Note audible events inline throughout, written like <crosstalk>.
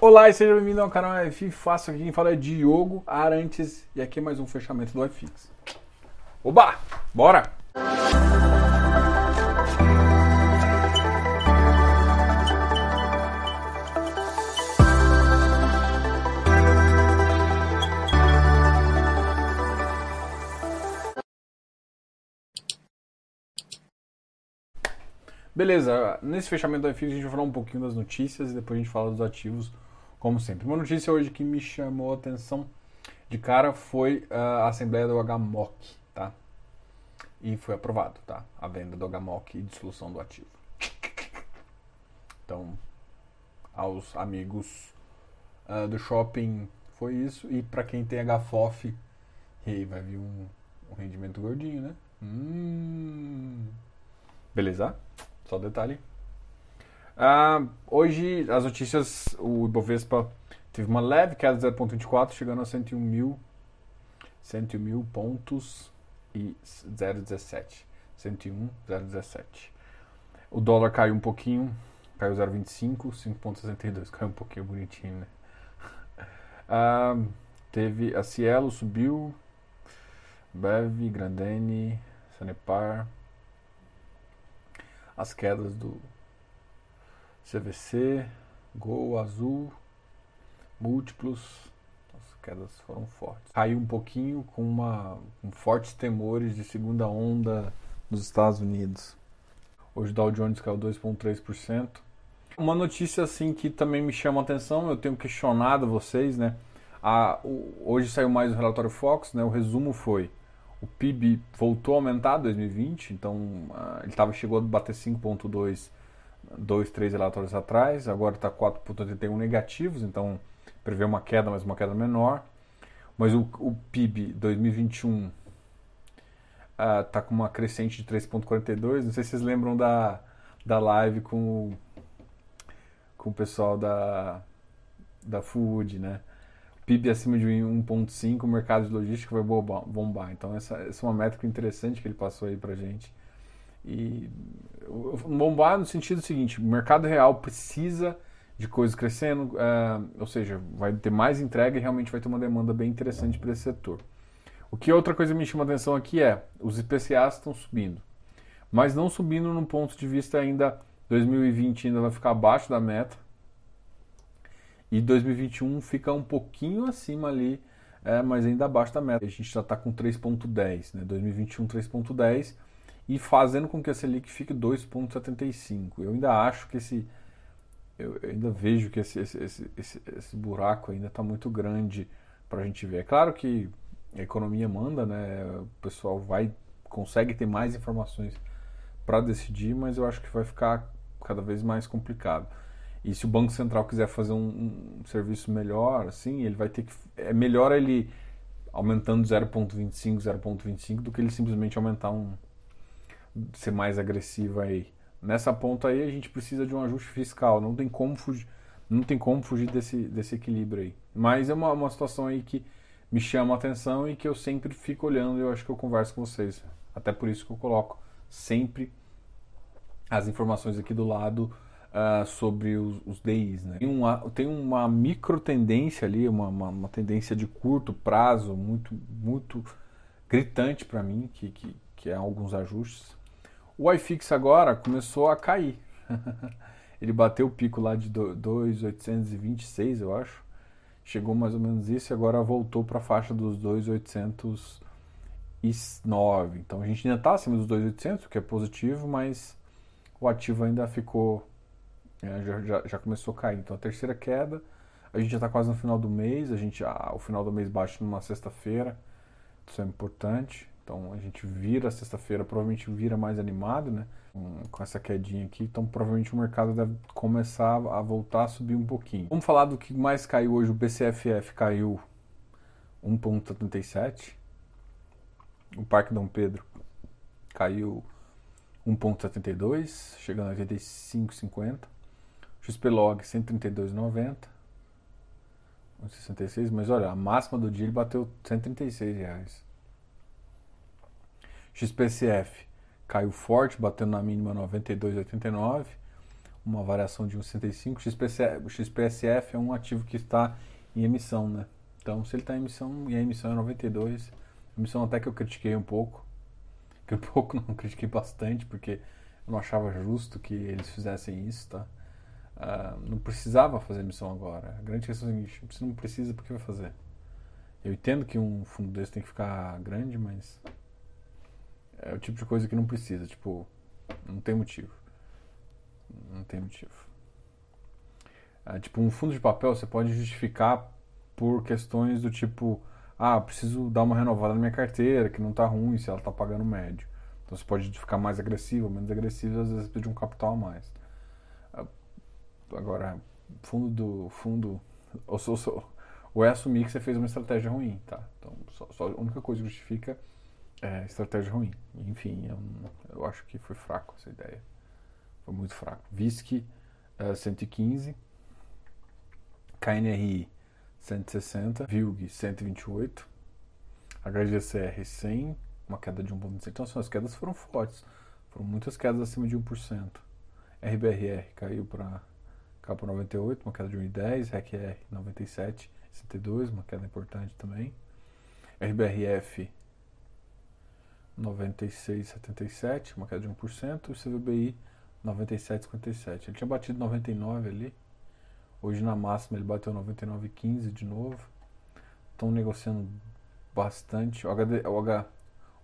Olá e seja bem-vindo ao canal iFix Fácil. Aqui quem fala é Diogo Arantes e aqui é mais um fechamento do iFix. Oba! Bora! Beleza, nesse fechamento do iFix a gente vai falar um pouquinho das notícias e depois a gente fala dos ativos como sempre. Uma notícia hoje que me chamou a atenção de cara foi a Assembleia do HMOC, tá? E foi aprovado, tá? A venda do HMOC e dissolução do ativo. Então, aos amigos uh, do shopping foi isso. E para quem tem HFOF, aí vai vir um, um rendimento gordinho, né? Hum. Beleza? Só detalhe. Uh, hoje, as notícias, o Ibovespa teve uma leve queda de 0,24, chegando a 101 mil, 101 mil pontos e 0,17. 101, 0,17. O dólar caiu um pouquinho, caiu 0,25, 5,62. Caiu um pouquinho bonitinho, né? Uh, <laughs> teve a Cielo subiu, Bev, Grandene, Sanepar. As quedas do CVC, Gol, Azul, múltiplos. As quedas foram fortes. Caiu um pouquinho com, uma, com fortes temores de segunda onda nos Estados Unidos. Hoje o Dow Jones caiu 2,3%. Uma notícia assim que também me chama a atenção, eu tenho questionado vocês, né? A, o, hoje saiu mais o relatório Fox, né? O resumo foi o PIB voltou a aumentar em 2020, então uh, ele tava, chegou a bater 5,2 dois, três relatórios atrás, agora está 4,81 negativos, então prevê uma queda, mas uma queda menor. Mas o, o PIB 2021 está uh, com uma crescente de 3,42. Não sei se vocês lembram da, da live com o, com o pessoal da, da Food, né? PIB acima de 1,5, o mercado de logística vai bombar. Então, essa, essa é uma métrica interessante que ele passou aí para gente. E bombar no sentido seguinte: o mercado real precisa de coisas crescendo, uh, ou seja, vai ter mais entrega e realmente vai ter uma demanda bem interessante para esse setor. O que outra coisa me chama atenção aqui é: os IPCAs estão subindo, mas não subindo num ponto de vista ainda 2020 ainda vai ficar abaixo da meta e 2021 fica um pouquinho acima ali, é, mas ainda abaixo da meta. A gente já está com 3,10, né? 2021 3,10 e fazendo com que a Selic fique 2,75. Eu ainda acho que esse. Eu ainda vejo que esse, esse, esse, esse, esse buraco ainda está muito grande para a gente ver. É claro que a economia manda, né? O pessoal vai consegue ter mais informações para decidir, mas eu acho que vai ficar cada vez mais complicado. E se o Banco Central quiser fazer um, um serviço melhor, assim, ele vai ter que. É melhor ele aumentando 0,25, 0,25 do que ele simplesmente aumentar um, ser mais agressiva aí. Nessa ponta aí a gente precisa de um ajuste fiscal, não tem como fugir, não tem como fugir desse, desse equilíbrio aí. Mas é uma, uma situação aí que me chama a atenção e que eu sempre fico olhando e eu acho que eu converso com vocês. Até por isso que eu coloco sempre as informações aqui do lado uh, sobre os, os DIs. Né? Tem, uma, tem uma micro tendência ali, uma, uma, uma tendência de curto prazo muito, muito gritante para mim, que, que, que é alguns ajustes. O iFix agora começou a cair. <laughs> Ele bateu o pico lá de 2,826, eu acho. Chegou mais ou menos isso e agora voltou para a faixa dos 2,809. Então a gente ainda está acima dos 2,800, o que é positivo, mas o ativo ainda ficou. É, já, já, já, começou a cair. Então a terceira queda, a gente já está quase no final do mês. A gente, ah, o final do mês baixa numa sexta-feira. Isso é importante. Então a gente vira sexta-feira, provavelmente vira mais animado, né? Com essa quedinha aqui, então provavelmente o mercado deve começar a voltar a subir um pouquinho. Vamos falar do que mais caiu hoje. O BCFF caiu 1,77. O Parque Dom Pedro caiu 1,72, chegando a 85,50. XPlog 132,90. 1,66, mas olha, a máxima do dia ele bateu 136 reais. XPCF caiu forte, batendo na mínima 92,89. uma variação de 1,65. XPCF, o XPSF é um ativo que está em emissão, né? Então, se ele está em emissão e a emissão é 92, emissão até que eu critiquei um pouco, <laughs> que um pouco não critiquei bastante, porque eu não achava justo que eles fizessem isso, tá? Uh, não precisava fazer emissão agora. A grande questão é a seguinte: você não precisa, porque vai fazer? Eu entendo que um fundo desse tem que ficar grande, mas é o tipo de coisa que não precisa. Tipo, não tem motivo. Não tem motivo. É, tipo, um fundo de papel você pode justificar por questões do tipo, ah, preciso dar uma renovada na minha carteira, que não está ruim, se ela está pagando médio. Então você pode ficar mais agressivo, menos agressivo, às vezes de um capital a mais. É, agora, fundo do fundo, <laughs> ou, ou é assumir que você fez uma estratégia ruim, tá? Então, só, só a única coisa que justifica é estratégia ruim. Enfim, eu, eu acho que foi fraco essa ideia. Foi muito fraco. VISC uh, 115, KNRI 160, VILG 128, HGCR 100, uma queda de 1,5%. Então, assim, as quedas foram fortes. Foram muitas quedas acima de 1%. RBRR caiu para capa 98, uma queda de 1,10, RECR 97, 62, uma queda importante também. RBRF 96,77, uma queda de 1%, e o CVBI 97,57. Ele tinha batido 99 ali, hoje na máxima ele bateu 99,15 de novo. Estão negociando bastante. O, HD, o, H,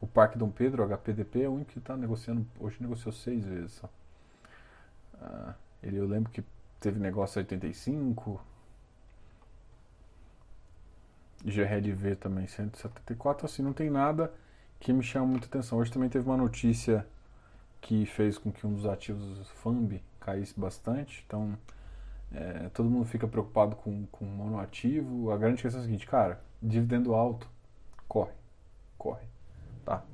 o Parque Dom Pedro, o HPDP, é o único que está negociando, hoje negociou seis vezes só. Ah, ele, eu lembro que teve negócio 85, GRLV também 174, assim, não tem nada que me chama muita atenção. Hoje também teve uma notícia que fez com que um dos ativos FAMB caísse bastante. Então, é, todo mundo fica preocupado com, com monoativo. A grande questão é a seguinte, cara, dividendo alto, corre, corre, tá?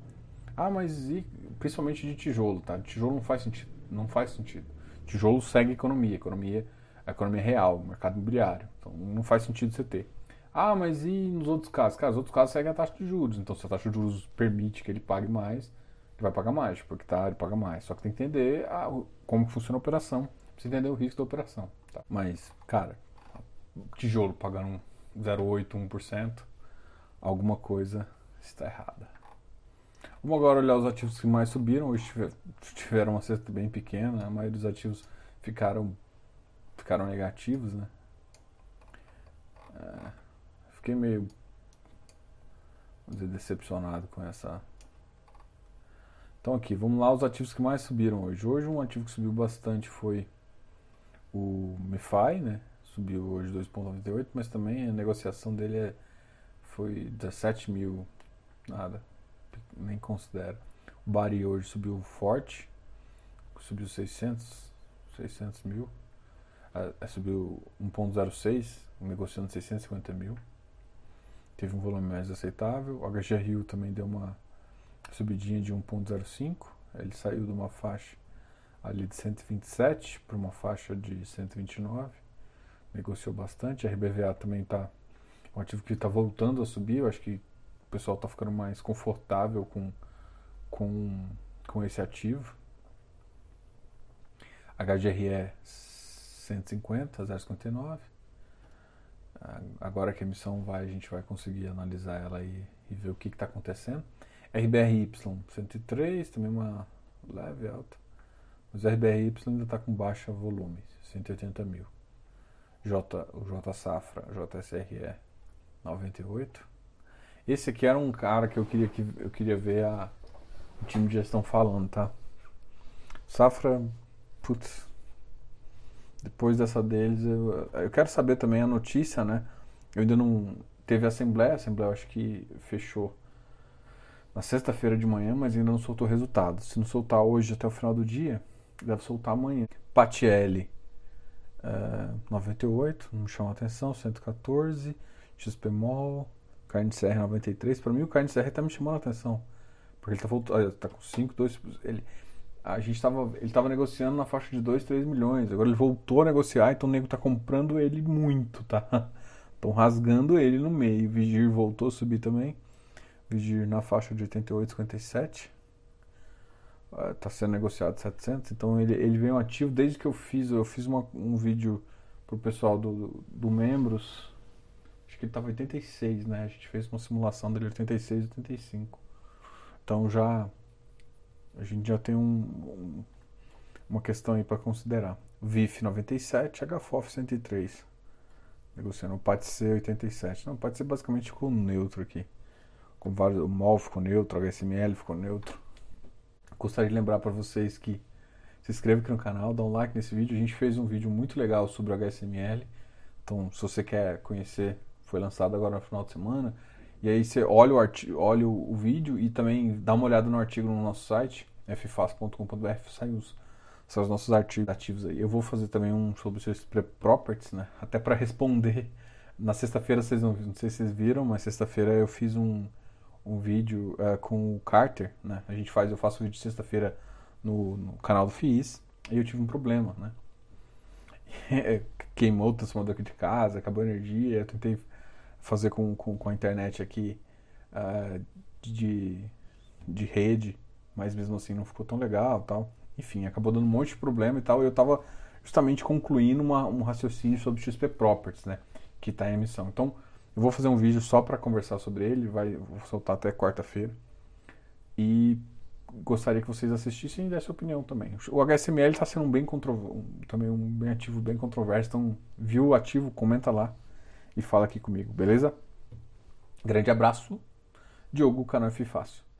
Ah, mas e, principalmente de tijolo, tá? Tijolo não faz sentido, não faz sentido. Tijolo segue economia, economia, economia real, mercado imobiliário. Então, não faz sentido você ter. Ah, mas e nos outros casos? Cara, os outros casos seguem a taxa de juros. Então, se a taxa de juros permite que ele pague mais, ele vai pagar mais, porque tá, ele paga mais. Só que tem que entender a, como funciona a operação. Precisa entender o risco da operação. Tá? Mas, cara, tijolo pagando 0,8%, 1%, alguma coisa está errada. Vamos agora olhar os ativos que mais subiram. Hoje tiveram uma cesta bem pequena, a maioria dos ativos ficaram, ficaram negativos, né? É, fiquei meio dizer, decepcionado com essa. Então aqui, vamos lá os ativos que mais subiram hoje. Hoje um ativo que subiu bastante foi o MeFi, né? Subiu hoje 2,98, mas também a negociação dele é, foi 17 mil, nada, nem considero. O Bari hoje subiu forte, subiu 600, 600 mil, é, subiu 1,06, negociando 650 mil teve um volume mais aceitável. O HGRU também deu uma subidinha de 1.05. Ele saiu de uma faixa ali de 127 para uma faixa de 129. Negociou bastante. A RBVA também está um ativo que está voltando a subir. Eu acho que o pessoal está ficando mais confortável com, com, com esse ativo. HGRE 150, 0,59. Agora que a emissão vai, a gente vai conseguir analisar ela e, e ver o que está acontecendo. RBRY 103, também uma leve alta. Mas RBRY ainda está com baixa volume, 180 mil. J, o J Safra, JSRE 98. Esse aqui era um cara que eu queria, que, eu queria ver a, o time de gestão falando, tá? Safra, putz, depois dessa deles, eu, eu quero saber também a notícia, né? Eu ainda não. Teve a Assembleia, a Assembleia acho que fechou na sexta-feira de manhã, mas ainda não soltou resultado. Se não soltar hoje até o final do dia, deve soltar amanhã. Patielli, é, 98, não chama atenção, 114, XPMOL, CR 93. Para mim, o CR está me chamando a atenção, porque ele está voltando, tá com 5, 2, ele a gente estava ele estava negociando na faixa de 2, 3 milhões. Agora ele voltou a negociar, então o nego tá comprando ele muito, tá? <laughs> Estão rasgando ele no meio. Vigir voltou a subir também. Vigir na faixa de 88, 57. está sendo negociado 700, então ele, ele vem ativo desde que eu fiz, eu fiz uma, um vídeo pro pessoal do, do membros, acho que ele estava 86, né? A gente fez uma simulação dele 86, 85. Então já a gente já tem um, um, uma questão aí para considerar. VIF 97, HFOF 103. Negociando o PAT-C 87. Não, pode ser basicamente ficou neutro aqui. Com vários, o MOL ficou neutro, o HSML ficou neutro. Gostaria de lembrar para vocês que se inscreva aqui no canal, dá um like nesse vídeo. A gente fez um vídeo muito legal sobre o HSML. Então, se você quer conhecer, foi lançado agora no final de semana. E aí você olha o, artigo, olha o, vídeo e também dá uma olhada no artigo no nosso site, ffas.com.br, sai os, os nossos artigos ativos aí. Eu vou fazer também um sobre os properties, né? Até para responder. Na sexta-feira, vocês não, não sei se vocês viram, mas sexta-feira eu fiz um, um vídeo uh, com o Carter, né? A gente faz, eu faço vídeo sexta-feira no, no, canal do FIIs e eu tive um problema, né? <laughs> Queimou o transformador aqui de casa, acabou a energia, eu tentei fazer com, com, com a internet aqui uh, de, de rede, mas mesmo assim não ficou tão legal tal. Enfim, acabou dando um monte de problema e tal. E eu estava justamente concluindo uma, um raciocínio sobre XP Properties, né? Que está em emissão. Então, eu vou fazer um vídeo só para conversar sobre ele, vai, vou soltar até quarta-feira. E gostaria que vocês assistissem e dessem opinião também. O HSML está sendo um bem também um bem ativo, bem controverso. Então, viu o ativo, comenta lá e fala aqui comigo, beleza? Grande abraço. Diogo, canal Fácil.